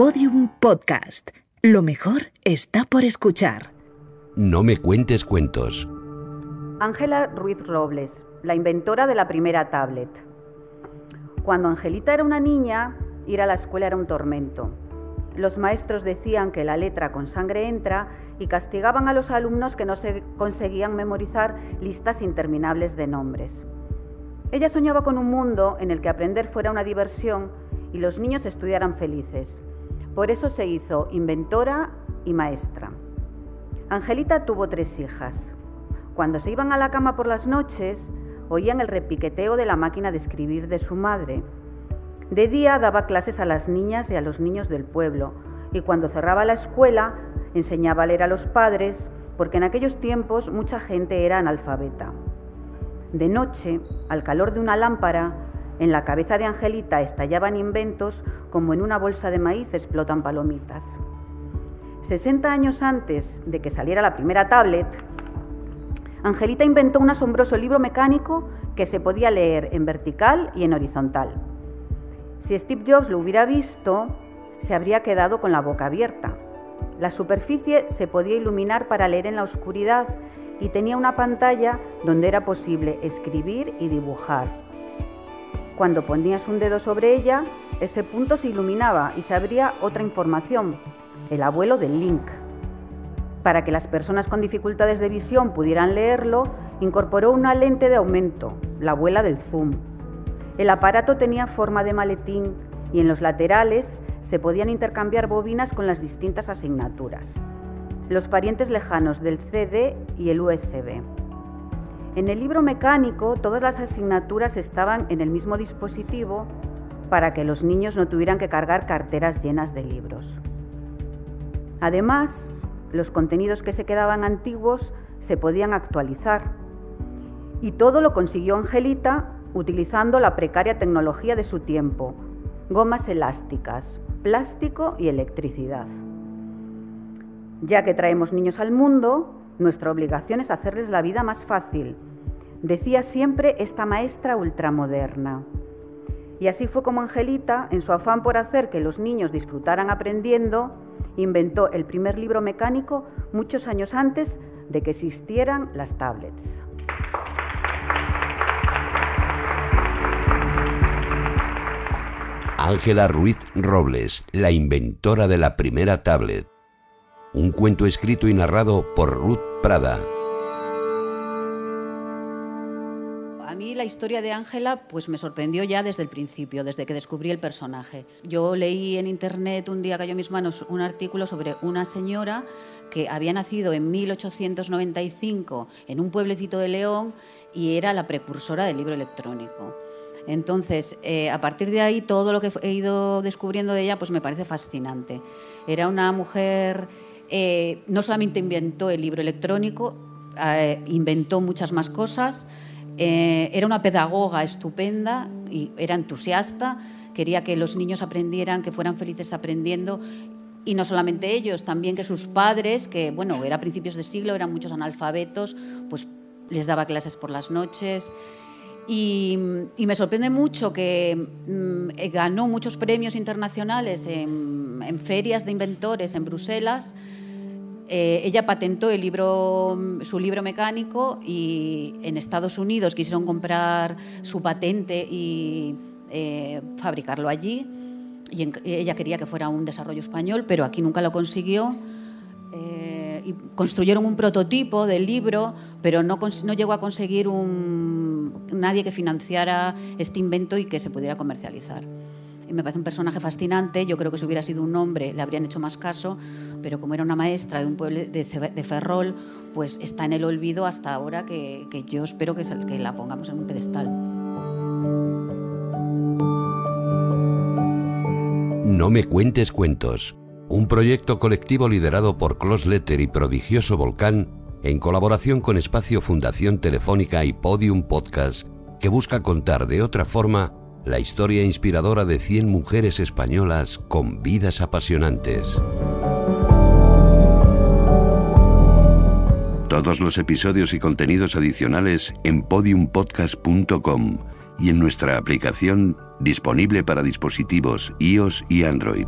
Podium Podcast. Lo mejor está por escuchar. No me cuentes cuentos. Ángela Ruiz Robles, la inventora de la primera tablet. Cuando Angelita era una niña, ir a la escuela era un tormento. Los maestros decían que la letra con sangre entra y castigaban a los alumnos que no se conseguían memorizar listas interminables de nombres. Ella soñaba con un mundo en el que aprender fuera una diversión y los niños estudiaran felices. Por eso se hizo inventora y maestra. Angelita tuvo tres hijas. Cuando se iban a la cama por las noches, oían el repiqueteo de la máquina de escribir de su madre. De día daba clases a las niñas y a los niños del pueblo, y cuando cerraba la escuela enseñaba a leer a los padres, porque en aquellos tiempos mucha gente era analfabeta. De noche, al calor de una lámpara, en la cabeza de Angelita estallaban inventos como en una bolsa de maíz explotan palomitas. 60 años antes de que saliera la primera tablet, Angelita inventó un asombroso libro mecánico que se podía leer en vertical y en horizontal. Si Steve Jobs lo hubiera visto, se habría quedado con la boca abierta. La superficie se podía iluminar para leer en la oscuridad y tenía una pantalla donde era posible escribir y dibujar. Cuando ponías un dedo sobre ella, ese punto se iluminaba y se abría otra información, el abuelo del link. Para que las personas con dificultades de visión pudieran leerlo, incorporó una lente de aumento, la abuela del zoom. El aparato tenía forma de maletín y en los laterales se podían intercambiar bobinas con las distintas asignaturas. Los parientes lejanos del CD y el USB. En el libro mecánico todas las asignaturas estaban en el mismo dispositivo para que los niños no tuvieran que cargar carteras llenas de libros. Además, los contenidos que se quedaban antiguos se podían actualizar. Y todo lo consiguió Angelita utilizando la precaria tecnología de su tiempo, gomas elásticas, plástico y electricidad. Ya que traemos niños al mundo, nuestra obligación es hacerles la vida más fácil, decía siempre esta maestra ultramoderna. Y así fue como Angelita, en su afán por hacer que los niños disfrutaran aprendiendo, inventó el primer libro mecánico muchos años antes de que existieran las tablets. Ángela Ruiz Robles, la inventora de la primera tablet. Un cuento escrito y narrado por Ruth Prada. A mí la historia de Ángela pues me sorprendió ya desde el principio, desde que descubrí el personaje. Yo leí en internet un día cayó en mis manos un artículo sobre una señora que había nacido en 1895 en un pueblecito de León y era la precursora del libro electrónico. Entonces, eh, a partir de ahí, todo lo que he ido descubriendo de ella, pues me parece fascinante. Era una mujer eh, no solamente inventó el libro electrónico, eh, inventó muchas más cosas, eh, era una pedagoga estupenda y era entusiasta, quería que los niños aprendieran, que fueran felices aprendiendo. Y no solamente ellos, también que sus padres, que bueno, era a principios de siglo, eran muchos analfabetos, pues les daba clases por las noches. Y, me sorprende mucho que mm, ganó muchos premios internacionales en ferias de inventores en Bruselas eh, ella patentó el libro, su libro mecánico y en Estados Unidos quisieron comprar su patente y eh, fabricarlo allí. Y ella quería que fuera un desarrollo español, pero aquí nunca lo consiguió. Eh, y construyeron un prototipo del libro, pero no, no llegó a conseguir un, nadie que financiara este invento y que se pudiera comercializar y me parece un personaje fascinante. Yo creo que si hubiera sido un hombre le habrían hecho más caso, pero como era una maestra de un pueblo de, Ferrol, pues está en el olvido hasta ahora que, yo espero que, la pongamos en un pedestal. No me cuentes cuentos, un proyecto colectivo liderado por Close Letter y Prodigioso Volcán en colaboración con Espacio Fundación Telefónica y Podium Podcast, que busca contar de otra forma la historia inspiradora de 100 mujeres españolas con vidas apasionantes. Todos los episodios y contenidos adicionales en podiumpodcast.com y en nuestra aplicación disponible para dispositivos iOS y Android.